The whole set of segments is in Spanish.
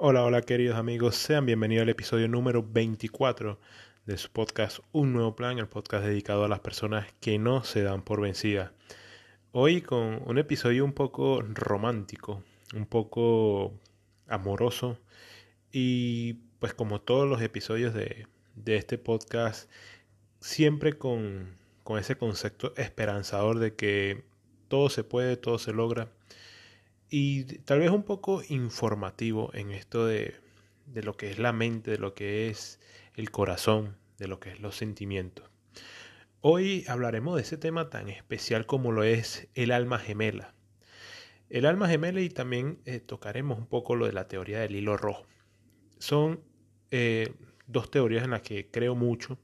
Hola, hola queridos amigos, sean bienvenidos al episodio número 24 de su podcast Un Nuevo Plan, el podcast dedicado a las personas que no se dan por vencidas. Hoy con un episodio un poco romántico, un poco amoroso. Y pues como todos los episodios de, este podcast, siempre con, con ese concepto esperanzador de que todo se puede, todo se logra y tal vez un poco informativo en esto de, de lo que es la mente, de lo que es el corazón, de lo que es los sentimientos. Hoy hablaremos de ese tema tan especial como lo es el alma gemela. El alma gemela y también eh, tocaremos un poco lo de la teoría del hilo rojo. Son eh, dos teorías en las que creo mucho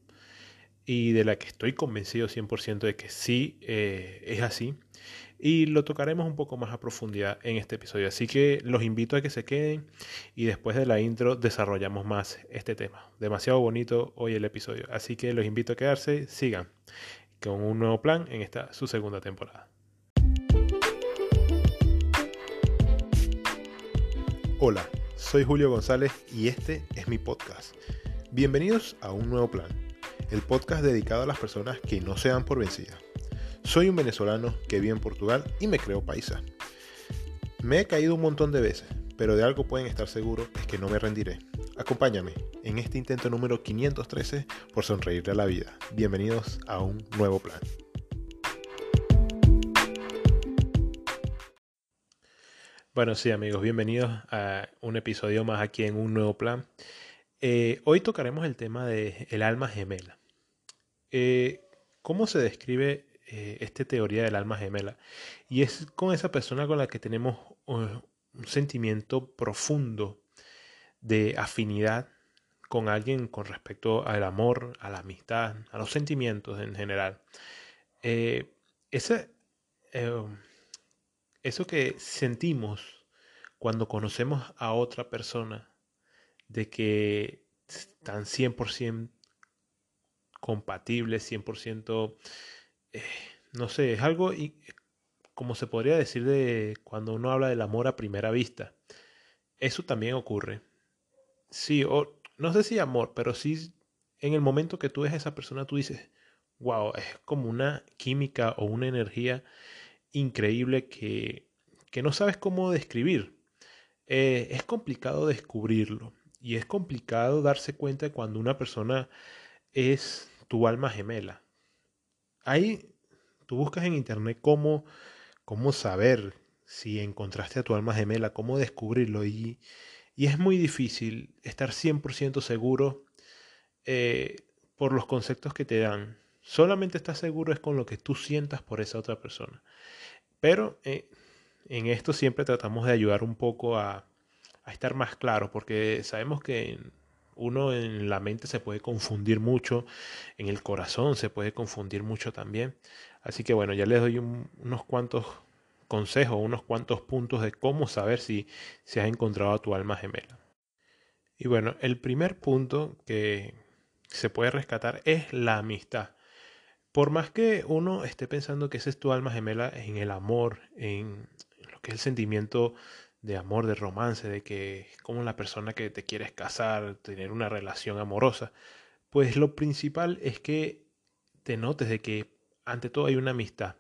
y de la que estoy convencido 100% de que sí eh, es así y lo tocaremos un poco más a profundidad en este episodio. Así que los invito a que se queden y después de la intro desarrollamos más este tema. Demasiado bonito hoy el episodio, así que los invito a quedarse, sigan con un nuevo plan en esta su segunda temporada. Hola, soy Julio González y este es mi podcast. Bienvenidos a un nuevo plan, el podcast dedicado a las personas que no se dan por vencidas soy un venezolano que vive en Portugal y me creo paisa. Me he caído un montón de veces, pero de algo pueden estar seguros es que no me rendiré. Acompáñame en este intento número 513 por sonreírle a la vida. Bienvenidos a un nuevo plan. Bueno, sí amigos, bienvenidos a un episodio más aquí en un nuevo plan. Eh, hoy tocaremos el tema de el alma gemela. Eh, ¿Cómo se describe eh, esta teoría del alma gemela. Y es con esa persona con la que tenemos uh, un sentimiento profundo de afinidad con alguien con respecto al amor, a la amistad, a los sentimientos en general. Eh, ese, eh, eso que sentimos cuando conocemos a otra persona, de que están 100% compatibles, 100% eh, no sé, es algo y, como se podría decir de cuando uno habla del amor a primera vista. Eso también ocurre. Sí, o no sé si amor, pero sí en el momento que tú ves a esa persona, tú dices, wow, es como una química o una energía increíble que, que no sabes cómo describir. Eh, es complicado descubrirlo y es complicado darse cuenta cuando una persona es tu alma gemela. Ahí tú buscas en internet cómo, cómo saber si encontraste a tu alma gemela, cómo descubrirlo y, y es muy difícil estar 100% seguro eh, por los conceptos que te dan. Solamente estás seguro es con lo que tú sientas por esa otra persona. Pero eh, en esto siempre tratamos de ayudar un poco a, a estar más claro, porque sabemos que uno en la mente se puede confundir mucho, en el corazón se puede confundir mucho también. Así que bueno, ya les doy unos cuantos consejos, unos cuantos puntos de cómo saber si, se has encontrado a tu alma gemela. Y bueno, el primer punto que se puede rescatar es la amistad. Por más que uno esté pensando que ese es tu alma gemela en el amor, en lo que es el sentimiento de amor, de romance, de que como la persona que te quieres casar, tener una relación amorosa, pues lo principal es que te notes de que ante todo hay una amistad,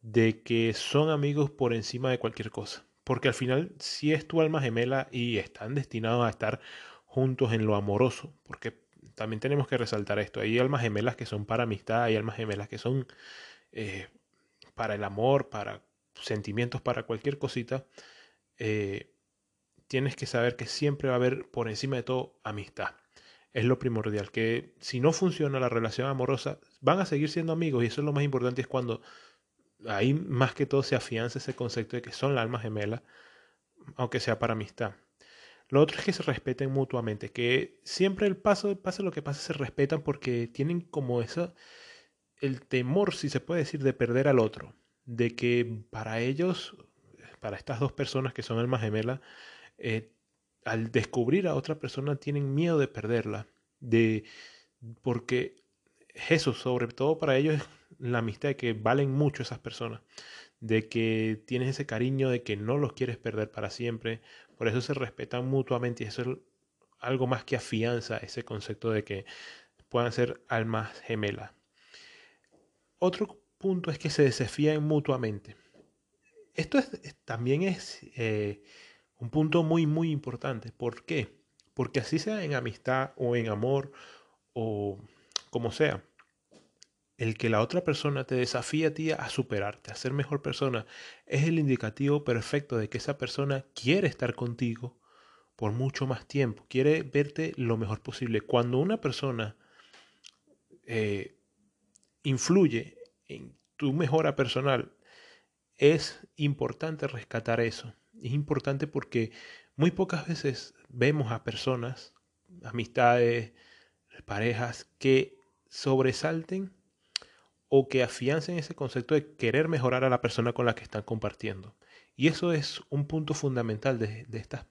de que son amigos por encima de cualquier cosa, porque al final si es tu alma gemela y están destinados a estar juntos en lo amoroso, porque también tenemos que resaltar esto, hay almas gemelas que son para amistad, hay almas gemelas que son eh, para el amor, para sentimientos, para cualquier cosita, eh, tienes que saber que siempre va a haber por encima de todo amistad. Es lo primordial, que si no funciona la relación amorosa, van a seguir siendo amigos y eso es lo más importante, es cuando ahí más que todo se afianza ese concepto de que son la alma gemela, aunque sea para amistad. Lo otro es que se respeten mutuamente, que siempre el paso, pase lo que pase, se respetan porque tienen como eso, el temor, si se puede decir, de perder al otro, de que para ellos para estas dos personas que son almas gemelas, eh, al descubrir a otra persona tienen miedo de perderla, de porque eso, sobre todo para ellos, es la amistad de que valen mucho esas personas, de que tienes ese cariño de que no los quieres perder para siempre, Por eso se respetan mutuamente y eso es algo más que afianza ese concepto de que puedan ser almas gemelas. Otro punto es que se desafían mutuamente. Esto también es eh, un punto muy, muy importante. ¿Por qué? Porque así sea en amistad o en amor o como sea, el que la otra persona te desafíe a ti a superarte, a ser mejor persona, es el indicativo perfecto de que esa persona quiere estar contigo por mucho más tiempo, quiere verte lo mejor posible. Cuando una persona eh, influye en tu mejora personal, es importante rescatar eso. Es importante porque muy pocas veces vemos a personas, amistades, parejas, que sobresalten o que afiancen ese concepto de querer mejorar a la persona con la que están compartiendo. Y eso es un punto fundamental de, esta,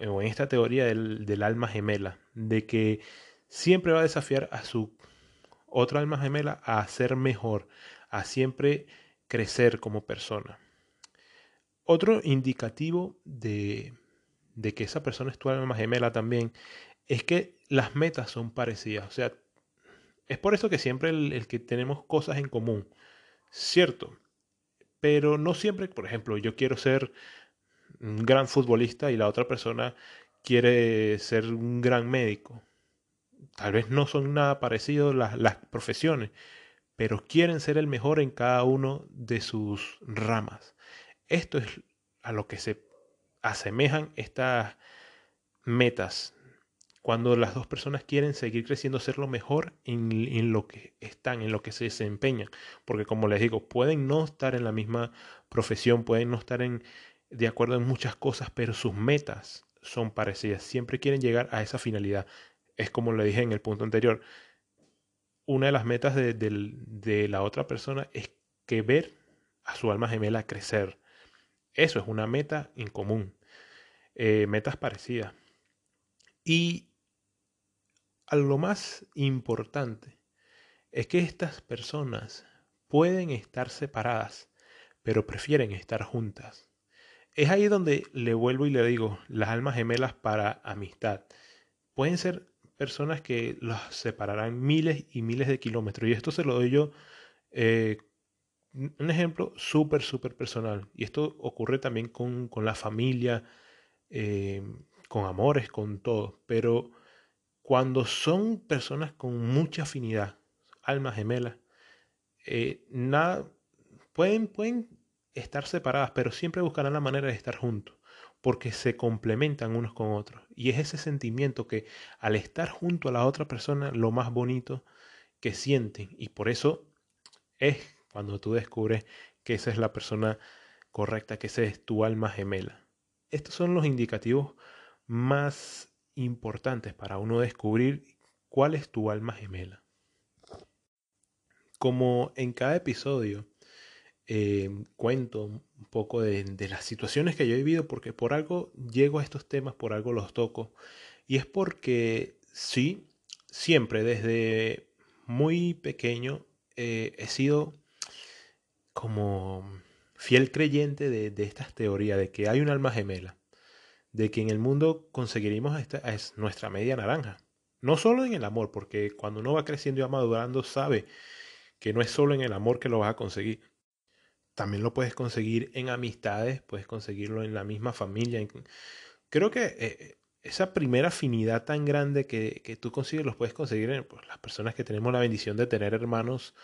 en esta teoría del, del, alma gemela, de que siempre va a desafiar a su otra alma gemela a ser mejor, a siempre crecer como persona. Otro indicativo de, que esa persona es tu alma gemela también es que las metas son parecidas. O sea, es por eso que siempre el, que tenemos cosas en común, cierto, pero no siempre, por ejemplo, yo quiero ser un gran futbolista y la otra persona quiere ser un gran médico. Tal vez no son nada parecidos las profesiones, pero quieren ser el mejor en cada uno de sus ramas. Esto es a lo que se asemejan estas metas cuando las dos personas quieren seguir creciendo, ser lo mejor en, lo que están, en lo que se desempeñan. Porque como les digo, pueden no estar en la misma profesión, pueden no estar en, de acuerdo en muchas cosas, pero sus metas son parecidas. Siempre quieren llegar a esa finalidad. Es como le dije en el punto anterior. Una de las metas de, la otra persona es que ver a su alma gemela crecer. Eso es una meta en común. Eh, metas parecidas. Y a lo más importante es que estas personas pueden estar separadas, pero prefieren estar juntas. Es ahí donde le vuelvo y le digo, las almas gemelas para amistad. Pueden ser personas que los separarán miles y miles de kilómetros. Y esto se lo doy yo, eh, un ejemplo súper, súper personal. Y esto ocurre también con, la familia, eh, con amores, con todo. Pero cuando son personas con mucha afinidad, almas gemelas, eh, nada, pueden, pueden estar separadas, pero siempre buscarán la manera de estar juntos, porque se complementan unos con otros. Y es ese sentimiento que al estar junto a la otra persona, lo más bonito que sienten. Y por eso es cuando tú descubres que esa es la persona correcta, que esa es tu alma gemela. Estos son los indicativos más importantes para uno descubrir cuál es tu alma gemela. Como en cada episodio eh, cuento un poco de, las situaciones que yo he vivido, porque por algo llego a estos temas, por algo los toco, y es porque sí, siempre desde muy pequeño eh, he sido como fiel creyente de, estas teorías, de que hay un alma gemela de que en el mundo conseguiremos esta es nuestra media naranja. No solo en el amor, porque cuando uno va creciendo y va madurando sabe que no es solo en el amor que lo vas a conseguir. También lo puedes conseguir en amistades, puedes conseguirlo en la misma familia. Creo que eh, esa primera afinidad tan grande que, que, tú consigues, los puedes conseguir en pues, las personas que tenemos la bendición de tener hermanos.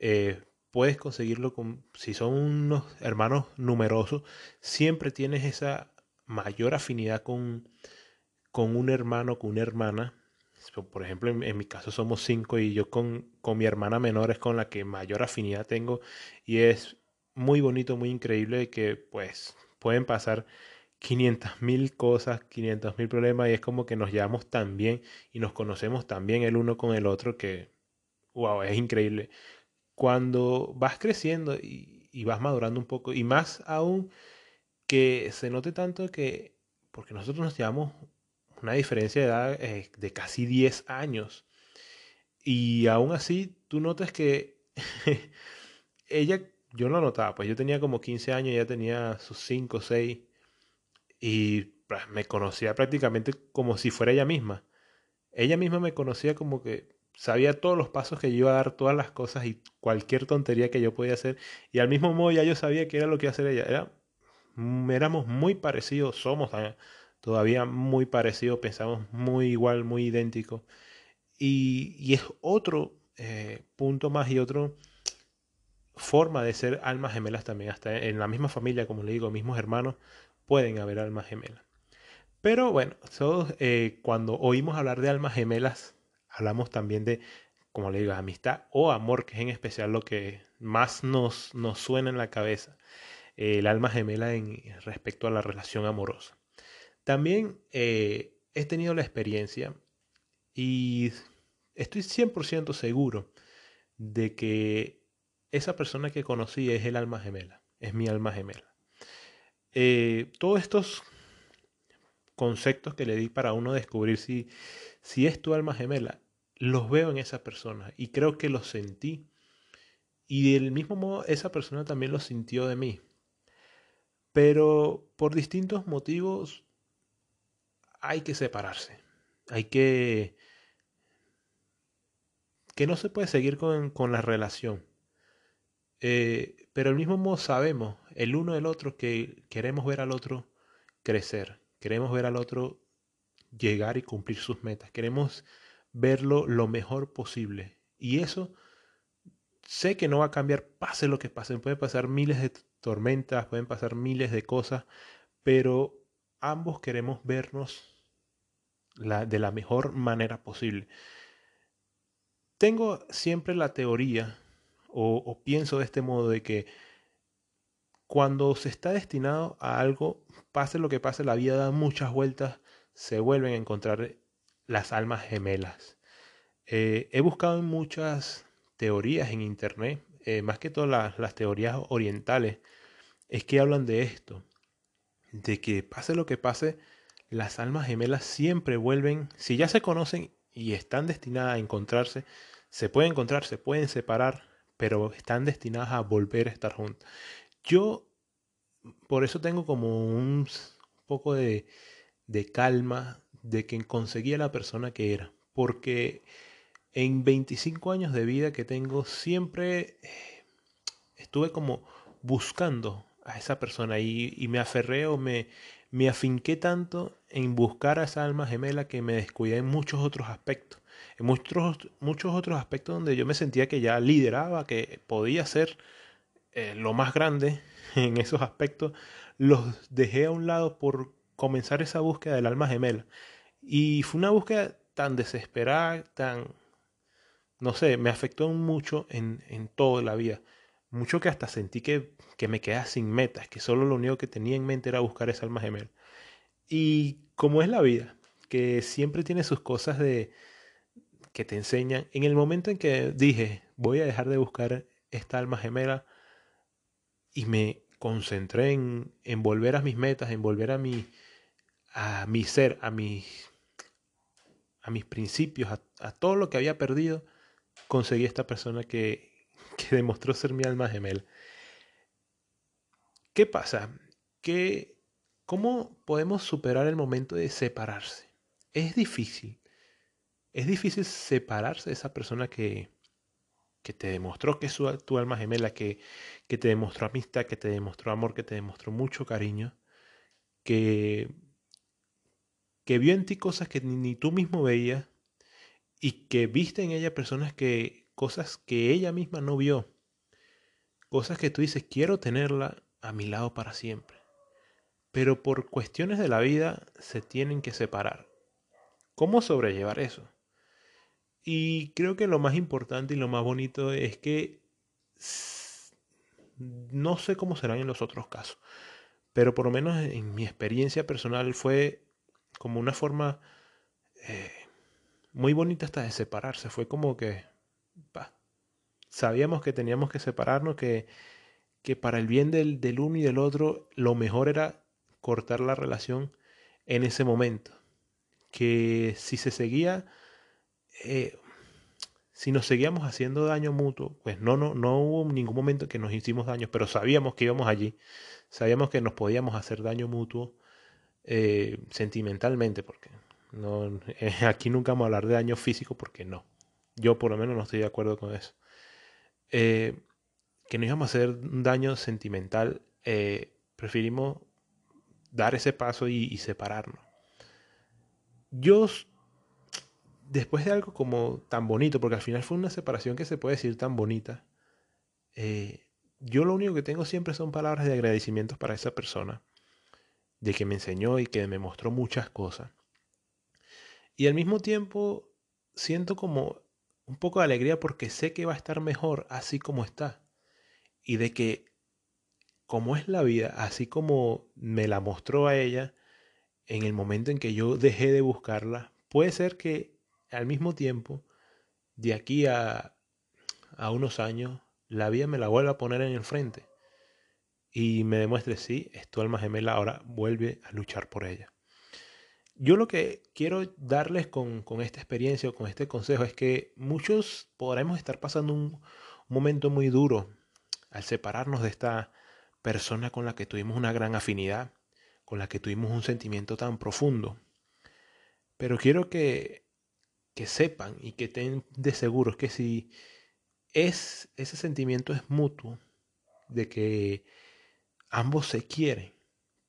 Eh, puedes conseguirlo con, si son unos hermanos numerosos, siempre tienes esa mayor afinidad con, con un hermano, con una hermana. Por ejemplo, en, mi caso somos cinco y yo con, con mi hermana menor es con la que mayor afinidad tengo y es muy bonito, muy increíble que pues pueden pasar 500 mil cosas, 500 mil problemas y es como que nos llevamos tan bien y nos conocemos tan bien el uno con el otro que, wow, es increíble. Cuando vas creciendo y, y vas madurando un poco y más aún que se note tanto que, porque nosotros nos llevamos una diferencia de edad eh, de casi 10 años, y aún así tú notas que ella, yo lo notaba, pues yo tenía como 15 años, ella tenía sus 5 o 6, y me conocía prácticamente como si fuera ella misma. Ella misma me conocía como que sabía todos los pasos que yo iba a dar, todas las cosas y cualquier tontería que yo podía hacer. Y al mismo modo ya yo sabía que era lo que iba a hacer ella. Era, mm, éramos muy parecidos, somos todavía muy parecidos, pensamos muy igual, muy idénticos. Y, y es otro eh, punto más y otro forma de ser almas gemelas también. Hasta en la misma familia, como le digo, mismos hermanos, pueden haber almas gemelas. Pero bueno, todos, eh, cuando oímos hablar de almas gemelas, hablamos también de, como le digo, amistad o amor, que es en especial lo que más nos, nos suena en la cabeza. el alma gemela en respecto a la relación amorosa. También eh, he tenido la experiencia y estoy 100% seguro de que esa persona que conocí es el alma gemela, es mi alma gemela. Eh, todos estos conceptos que le di para uno descubrir si, si es tu alma gemela, los veo en esa persona y creo que los sentí. Y del mismo modo esa persona también lo sintió de mí. Pero por distintos motivos hay que separarse. Hay que... que no se puede seguir con, con la relación. Eh, pero al mismo modo sabemos el uno del otro que queremos ver al otro crecer, queremos ver al otro llegar y cumplir sus metas, queremos verlo lo mejor posible. Y eso sé que no va a cambiar, pase lo que pase, pueden pasar miles de tormentas, pueden pasar miles de cosas, pero ambos queremos vernos de la mejor manera posible. Tengo siempre la teoría o, pienso de este modo de que cuando se está destinado a algo, pase lo que pase, la vida da muchas vueltas, se vuelven a encontrar las almas gemelas. Eh, he buscado en muchas teorías en internet, eh, más que todas las, teorías orientales, es que hablan de esto, de que pase lo que pase, las almas gemelas siempre vuelven, si ya se conocen y están destinadas a encontrarse, se pueden encontrar, se pueden separar, pero están destinadas a volver a estar juntas. Yo por eso tengo como un poco de, calma de que conseguí a la persona que era, porque en 25 años de vida que tengo siempre eh, estuve como buscando a esa persona y, y me aferré o me, me afinqué tanto en buscar a esa alma gemela que me descuidé en muchos otros aspectos muchos, muchos otros aspectos donde yo me sentía que ya lideraba, que podía ser eh, lo más grande en esos aspectos, los dejé a un lado por comenzar esa búsqueda del alma gemela. Y fue una búsqueda tan desesperada, tan, no sé, me afectó mucho en, en toda la vida. Mucho que hasta sentí que, que me quedaba sin metas, que solo lo único que tenía en mente era buscar esa alma gemela. Y como es la vida, que siempre tiene sus cosas de, que te enseñan. En el momento en que dije, voy a dejar de buscar esta alma gemela y me concentré en, en volver a mis metas, en volver a mi, a mi ser, a, mi, a mis principios, a, todo lo que había perdido, conseguí esta persona que, que demostró ser mi alma gemela. ¿Qué pasa? que ¿Cómo podemos superar el momento de separarse? Es difícil es difícil separarse de esa persona que, que te demostró que es tu alma gemela, que, que te demostró amistad, que te demostró amor, que te demostró mucho cariño, que, que vio en ti cosas que ni, tú mismo veías y que viste en ella personas que, cosas que ella misma no vio, cosas que tú dices, quiero tenerla a mi lado para siempre. Pero por cuestiones de la vida se tienen que separar. ¿Cómo sobrellevar eso? Y creo que lo más importante y lo más bonito es que no sé cómo serán en los otros casos, pero por lo menos en mi experiencia personal fue como una forma eh, muy bonita hasta de separarse. Fue como que sabíamos que teníamos que separarnos, que, que para el bien del, del uno y del otro lo mejor era cortar la relación en ese momento. Que si se seguía eh, si nos seguíamos haciendo daño mutuo, pues no, no, no hubo ningún momento que nos hicimos daño, pero sabíamos que íbamos allí, sabíamos que nos podíamos hacer daño mutuo. eh, sentimentalmente, porque no, aquí nunca vamos a hablar de daño físico porque no. Yo por lo menos no estoy de acuerdo con eso. Eh, que no íbamos a hacer un daño sentimental, eh, preferimos dar ese paso y, separarnos. Yo, después de algo como tan bonito, porque al final fue una separación que se puede decir tan bonita, eh, yo lo único que tengo siempre son palabras de agradecimiento para esa persona, de que me enseñó y que me mostró muchas cosas. Y al mismo tiempo siento como un poco de alegría porque sé que va a estar mejor así como está. Y de que como es la vida, así como me la mostró a ella, en el momento en que yo dejé de buscarla, puede ser que al mismo tiempo, de aquí a, a unos años, la vida me la vuelva a poner en el frente y me demuestre, sí, es alma gemela, ahora vuelve a luchar por ella. Yo lo que quiero darles con, esta experiencia o con este consejo es que muchos podremos estar pasando un, momento muy duro al separarnos de esta persona con la que tuvimos una gran afinidad, con la que tuvimos un sentimiento tan profundo. Pero quiero que, que sepan y que estén de seguros que si es, ese sentimiento es mutuo, de que ambos se quieren,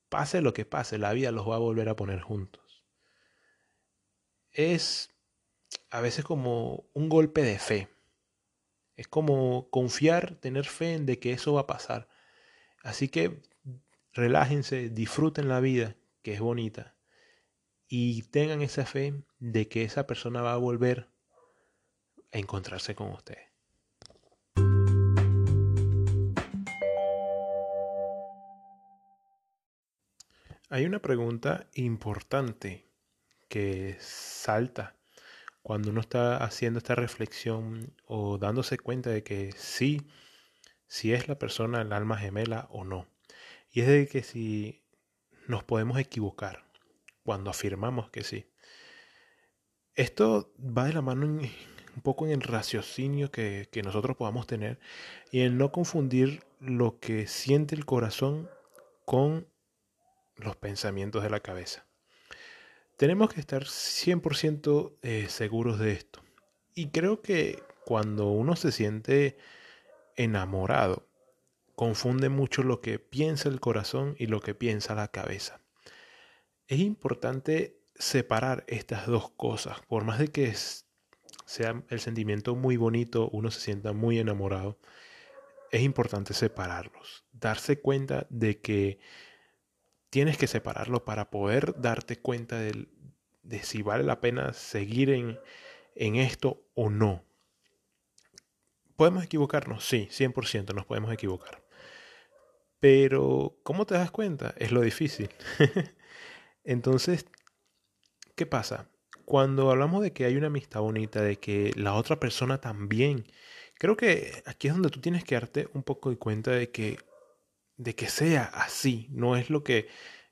pase lo que pase, la vida los va a volver a poner juntos es a veces como un golpe de fe. Es como confiar, tener fe en de que eso va a pasar. Así que relájense, disfruten la vida, que es bonita, y tengan esa fe de que esa persona va a volver a encontrarse con usted. Hay una pregunta importante que salta cuando uno está haciendo esta reflexión o dándose cuenta de que sí, si es la persona el alma gemela o no. Y es de que si nos podemos equivocar cuando afirmamos que sí. Esto va de la mano un poco en el raciocinio que, nosotros podamos tener y en no confundir lo que siente el corazón con los pensamientos de la cabeza. Tenemos que estar 100% eh, seguros de esto. Y creo que cuando uno se siente enamorado, confunde mucho lo que piensa el corazón y lo que piensa la cabeza. Es importante separar estas dos cosas, por más de que sea el sentimiento muy bonito, uno se sienta muy enamorado, es importante separarlos, darse cuenta de que tienes que separarlo para poder darte cuenta de, si vale la pena seguir en, en esto o no. ¿Podemos equivocarnos? Sí, 100% nos podemos equivocar. Pero, ¿cómo te das cuenta? Es lo difícil. Entonces, ¿qué pasa? Cuando hablamos de que hay una amistad bonita, de que la otra persona también, creo que aquí es donde tú tienes que darte un poco de cuenta de que de que sea así, no es lo que,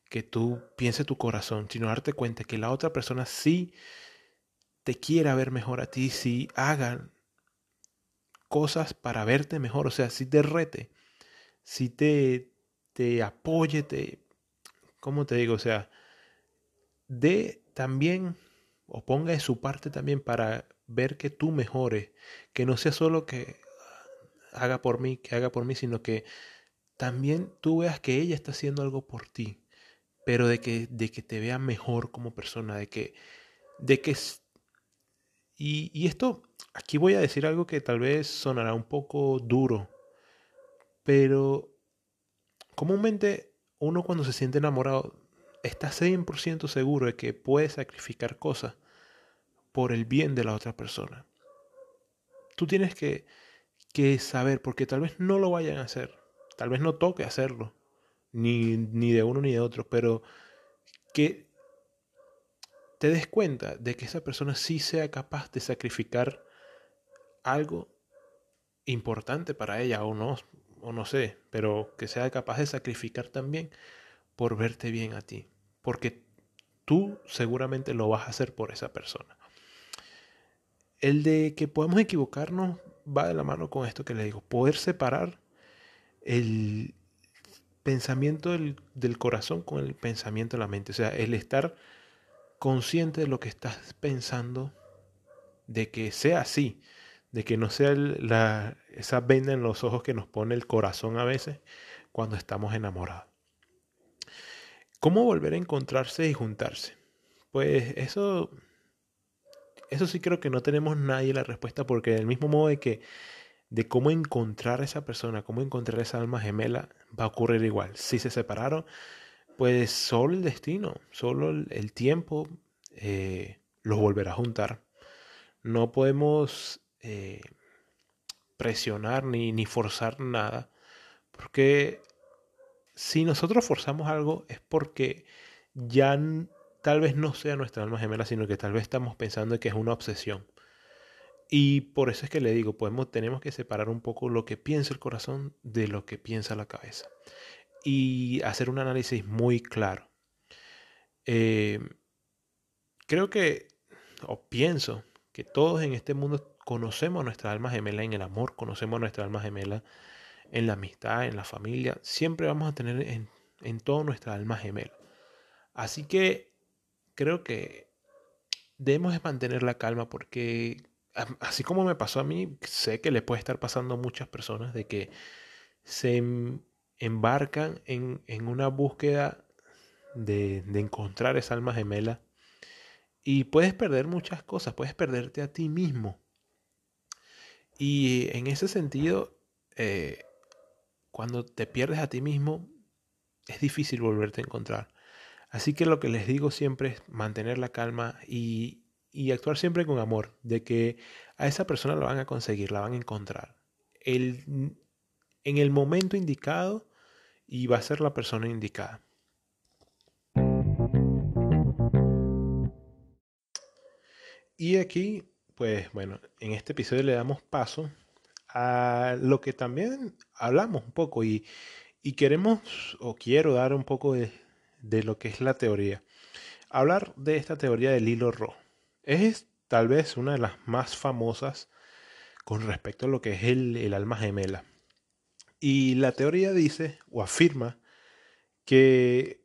que tú piense tu corazón, sino darte cuenta que la otra persona sí te quiera ver mejor a ti, sí hagan cosas para verte mejor, o sea, si te rete, si te, te apoye, te, ¿cómo te digo? O sea, de también o ponga de su parte también para ver que tú mejores, que no sea solo que haga por mí, que haga por mí, sino que también tú veas que ella está haciendo algo por ti, pero de que, de que te vea mejor como persona, de que, de que, y, y esto, aquí voy a decir algo que tal vez sonará un poco duro, pero comúnmente uno cuando se siente enamorado está 100% seguro de que puede sacrificar cosas por el bien de la otra persona. Tú tienes que, que saber, porque tal vez no lo vayan a hacer, Tal vez no toque hacerlo, ni, ni de uno ni de otro, pero que te des cuenta de que esa persona sí sea capaz de sacrificar algo importante para ella o no, o no sé, pero que sea capaz de sacrificar también por verte bien a ti, porque tú seguramente lo vas a hacer por esa persona. El de que podemos equivocarnos va de la mano con esto que le digo, poder separar el pensamiento del, del, corazón con el pensamiento de la mente. O sea, el estar consciente de lo que estás pensando, de que sea así, de que no sea la, esa venda en los ojos que nos pone el corazón a veces cuando estamos enamorados. ¿Cómo volver a encontrarse y juntarse? Pues eso, eso sí creo que no tenemos nadie la respuesta porque del mismo modo de que de cómo encontrar a esa persona, cómo encontrar esa alma gemela, va a ocurrir igual. Si se separaron, pues solo el destino, solo el, tiempo eh, los volverá a juntar. No podemos eh, presionar ni, ni forzar nada, porque si nosotros forzamos algo es porque ya tal vez no sea nuestra alma gemela, sino que tal vez estamos pensando que es una obsesión. Y por eso es que le digo, podemos, tenemos que separar un poco lo que piensa el corazón de lo que piensa la cabeza. Y hacer un análisis muy claro. Eh, creo que, o pienso, que todos en este mundo conocemos nuestra alma gemela en el amor, conocemos nuestra alma gemela en la amistad, en la familia, siempre vamos a tener en, en todo nuestra alma gemela. Así que creo que debemos mantener la calma porque así como me pasó a mí, sé que le puede estar pasando a muchas personas de que se em, embarcan en, en una búsqueda de, de, encontrar esa alma gemela y puedes perder muchas cosas, puedes perderte a ti mismo. Y en ese sentido, eh, cuando te pierdes a ti mismo, es difícil volverte a encontrar. Así que lo que les digo siempre es mantener la calma y, actuar siempre con amor, de que a esa persona la van a conseguir, la van a encontrar. en el momento indicado y va a ser la persona indicada. Y aquí, pues bueno, en este episodio le damos paso a lo que también hablamos un poco y, queremos o quiero dar un poco de, lo que es la teoría. Hablar de esta teoría del hilo rojo. Es tal vez una de las más famosas con respecto a lo que es el, el alma gemela. Y la teoría dice o afirma que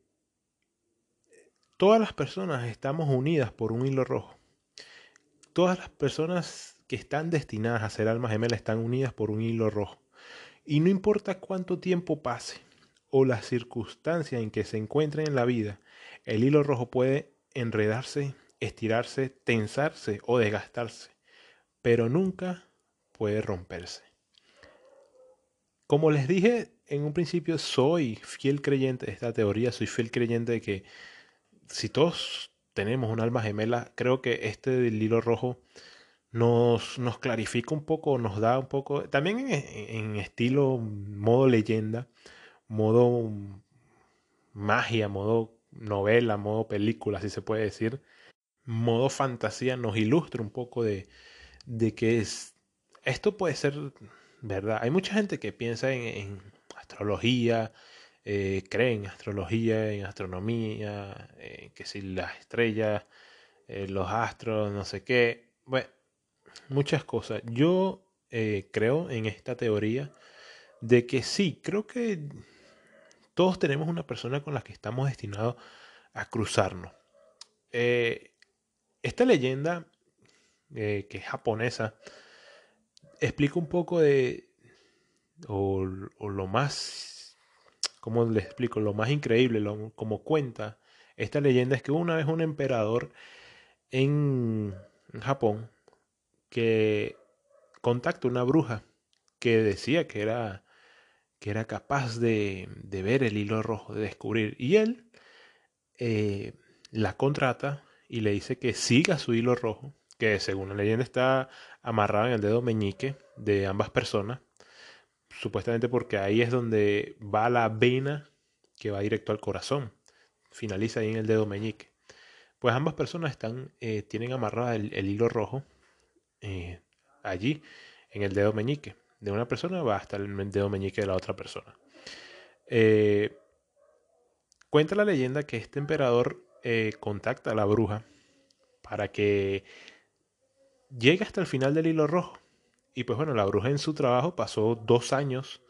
todas las personas estamos unidas por un hilo rojo. Todas las personas que están destinadas a ser almas gemelas están unidas por un hilo rojo. Y no importa cuánto tiempo pase o las circunstancias en que se encuentren en la vida, el hilo rojo puede enredarse, estirarse, tensarse o desgastarse, pero nunca puede romperse. Como les dije en un principio, soy fiel creyente de esta teoría, soy fiel creyente de que si todos tenemos un alma gemela, creo que este del hilo rojo nos, nos clarifica un poco, nos da un poco, también en, estilo modo leyenda, modo magia, modo novela, modo película, si se puede decir, modo fantasía, nos ilustra un poco de, de que es, esto puede ser verdad. Hay mucha gente que piensa en, astrología, eh, cree en astrología, en astronomía, eh, que si las estrellas, eh, los astros, no sé qué. Bueno, muchas cosas. Yo eh, creo en esta teoría de que sí, creo que todos tenemos una persona con la que estamos destinados a cruzarnos. Eh, esta leyenda, eh, que es japonesa, explica un poco de, o, lo más, ¿cómo les explico? Lo más increíble, como cuenta esta leyenda es que una vez un emperador en Japón que contacta una bruja que decía que era, que era capaz de, de ver el hilo rojo, de descubrir. Y él eh, la contrata y le dice que siga su hilo rojo, que según la leyenda está amarrado en el dedo meñique de ambas personas, supuestamente porque ahí es donde va la vena que va directo al corazón, finaliza ahí en el dedo meñique. Pues ambas personas están, eh, tienen amarrado el hilo rojo eh, allí en el dedo meñique de una persona va hasta el dedo meñique de la otra persona. Eh, cuenta la leyenda que este emperador eh, contacta a la bruja para que llegue hasta el final del hilo rojo. Y pues bueno, la bruja en su trabajo pasó dos años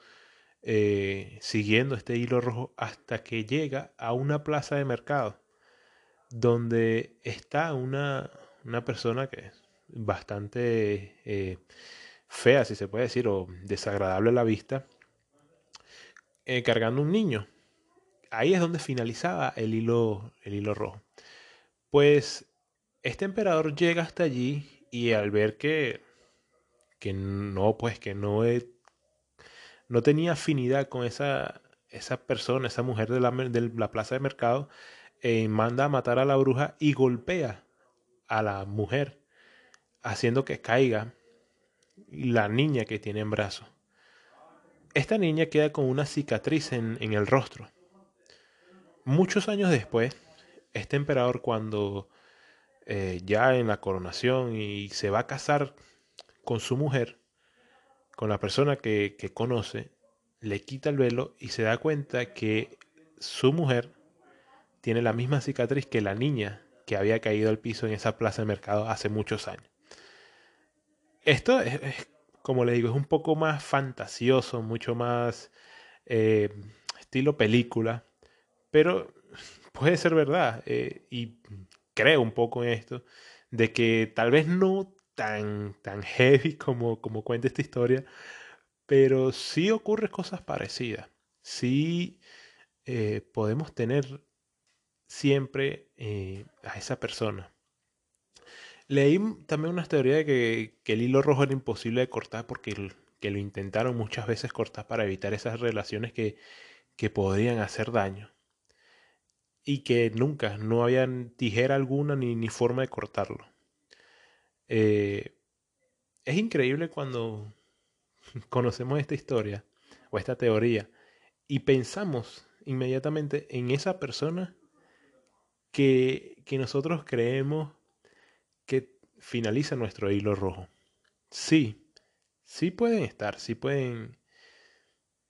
siguiendo este hilo rojo hasta que llega a una plaza de mercado donde está una, una persona que es bastante eh, fea, si se puede decir, o desagradable a la vista, eh, cargando un niño. Ahí es donde finalizaba el hilo, el hilo rojo. Pues este emperador llega hasta allí y al ver que, que no, pues que no, no tenía afinidad con esa, esa persona, esa mujer de la, la plaza de mercado, eh, manda a matar a la bruja y golpea a la mujer, haciendo que caiga la niña que tiene en brazos. Esta niña queda con una cicatriz en, el rostro. Muchos años después, este emperador cuando eh, ya en la coronación y se va a casar con su mujer, con la persona que, que conoce, le quita el velo y se da cuenta que su mujer tiene la misma cicatriz que la niña que había caído al piso en esa plaza de mercado hace muchos años. Esto es, como le digo, es un poco más fantasioso, mucho más eh, estilo película, pero puede ser verdad. Eh, y creo un poco en esto, de que tal vez no tan, tan heavy como, como cuenta esta historia, pero sí ocurre cosas parecidas. Sí eh, podemos tener siempre a esa persona. Leí también una teoría de que, el hilo rojo era imposible de cortar porque que lo intentaron muchas veces cortar para evitar esas relaciones que, que podrían hacer daño. Y que nunca, no había tijera alguna ni, ni forma de cortarlo. Eh, es increíble cuando conocemos esta historia o esta teoría y pensamos inmediatamente en esa persona que, nosotros creemos que finaliza nuestro hilo rojo. Sí, sí pueden estar, sí pueden...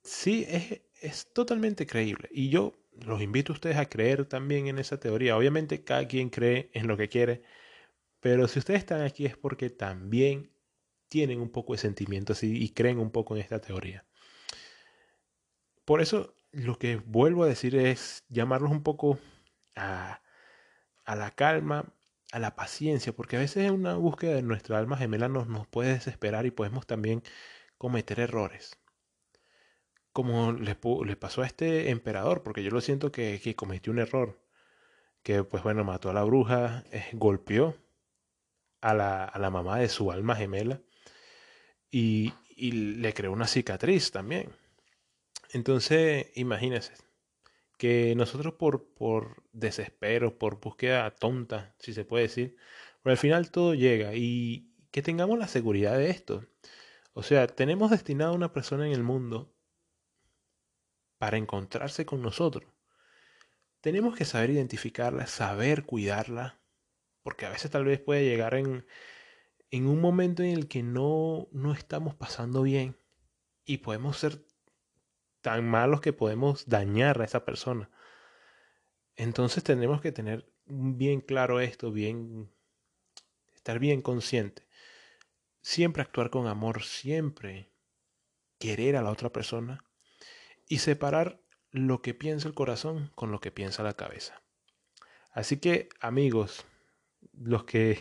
Sí, es, es totalmente creíble. Y yo los invito a ustedes a creer también en esa teoría. Obviamente cada quien cree en lo que quiere, pero si ustedes están aquí es porque también tienen un poco de sentimientos y, y creen un poco en esta teoría. Por eso lo que vuelvo a decir es llamarlos un poco a, a la calma, a la paciencia, porque a veces una búsqueda de nuestra alma gemela nos, nos puede desesperar y podemos también cometer errores. Como le, pasó a este emperador, porque yo lo siento que, cometió un error. Que pues bueno, mató a la bruja, eh, golpeó a la, a la, mamá de su alma gemela y, y le creó una cicatriz también. Entonces, imagínense, que nosotros por, por desespero, por búsqueda tonta, si se puede decir, pero al final todo llega y que tengamos la seguridad de esto. O sea, tenemos destinado a una persona en el mundo para encontrarse con nosotros. Tenemos que saber identificarla, saber cuidarla, porque a veces tal vez puede llegar en, en un momento en el que no, no estamos pasando bien y podemos ser tan malos que podemos dañar a esa persona. Entonces tenemos que tener bien claro esto, bien estar bien consciente. Siempre actuar con amor, siempre querer a la otra persona y separar lo que piensa el corazón con lo que piensa la cabeza. Así que, amigos, que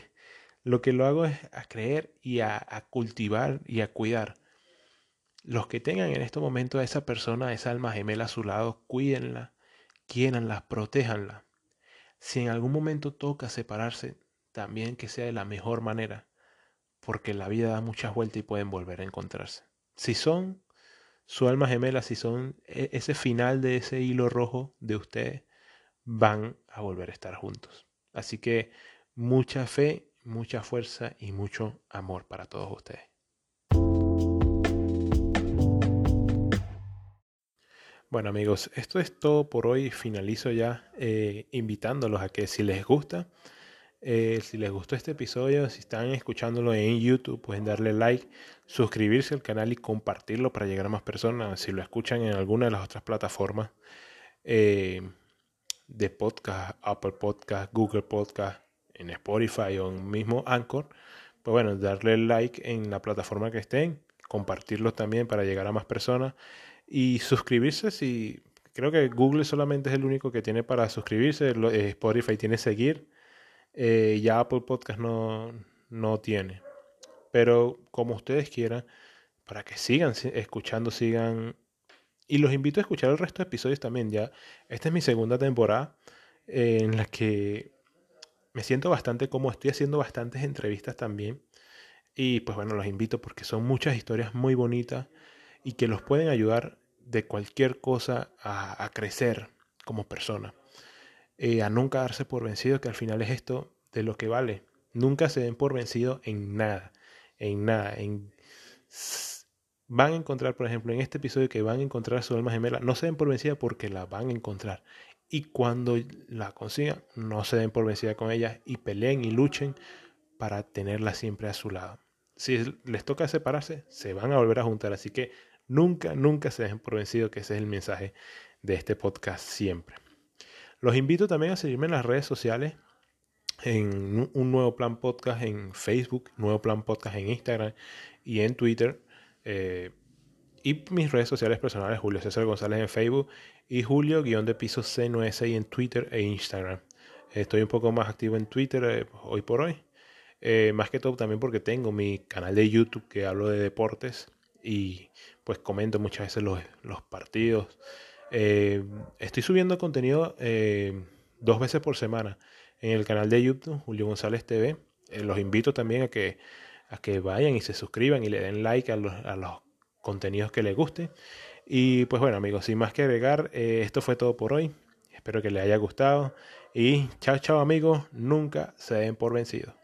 lo que lo hago es a creer y a cultivar y a cuidar los que tengan en este momento a esa persona, esa alma gemela a su lado, cuídenla, quiéranla, protéjanla. Si en algún momento toca separarse, también que sea de la mejor manera, porque la vida da muchas vueltas y pueden volver a encontrarse. Si son su alma gemela, si son e-, ese final de ese hilo rojo de ustedes, van a volver a estar juntos. Así que mucha fe, mucha fuerza y mucho amor para todos ustedes. Bueno amigos, esto es todo por hoy. Finalizo ya eh, invitándolos a que si les gusta, eh, si les gustó este episodio, si están escuchándolo en YouTube, pueden darle like, suscribirse al canal y compartirlo para llegar a más personas. Si lo escuchan en alguna de las otras plataformas eh, de podcast, Apple Podcast, Google Podcast, en Spotify o en mismo Anchor, pues bueno, darle like en la plataforma que estén, compartirlo también para llegar a más personas Y suscribirse si... Creo que Google solamente es el único que tiene para suscribirse. Eh, Spotify tiene seguir. Eh, ya Apple Podcast no, no tiene. Pero como ustedes quieran, para que sigan escuchando, sigan... Y los invito a escuchar el resto de episodios también. Ya, esta es mi segunda temporada en la que me siento bastante como estoy haciendo bastantes entrevistas también. Y pues bueno, los invito porque son muchas historias muy bonitas y que los pueden ayudar de cualquier cosa a, crecer como persona. Eh, a nunca darse por vencido, que al final es esto de lo que vale. Nunca se den por vencido en nada, en nada. En... Van a encontrar, por ejemplo, en este episodio que van a encontrar su alma gemela, no se den por vencida porque la van a encontrar. Y cuando la consigan, no se den por vencida con ella y peleen y luchen para tenerla siempre a su lado. Si les toca separarse, se van a volver a juntar. Así que nunca, nunca se dejen por vencido, que ese es el mensaje de este podcast siempre. Los invito también a seguirme en las redes sociales, en un nuevo plan podcast en Facebook, nuevo plan podcast en Instagram y en Twitter. Eh, y mis redes sociales personales, Julio César González en Facebook y Julio guion de piso C96 en Twitter e Instagram. Estoy un poco más activo en Twitter eh, hoy por hoy. Eh, más que todo también porque tengo mi canal de YouTube que hablo de deportes y pues comento muchas veces los, los partidos. Eh, estoy subiendo contenido dos veces por semana en el canal de YouTube, Julio González TV. los invito también a que, a que vayan y se suscriban y le den like a los, a los contenidos que les guste. Y pues bueno amigos, sin más que agregar, eh, esto fue todo por hoy. Espero que les haya gustado. Y chao chao amigos, nunca se den por vencidos.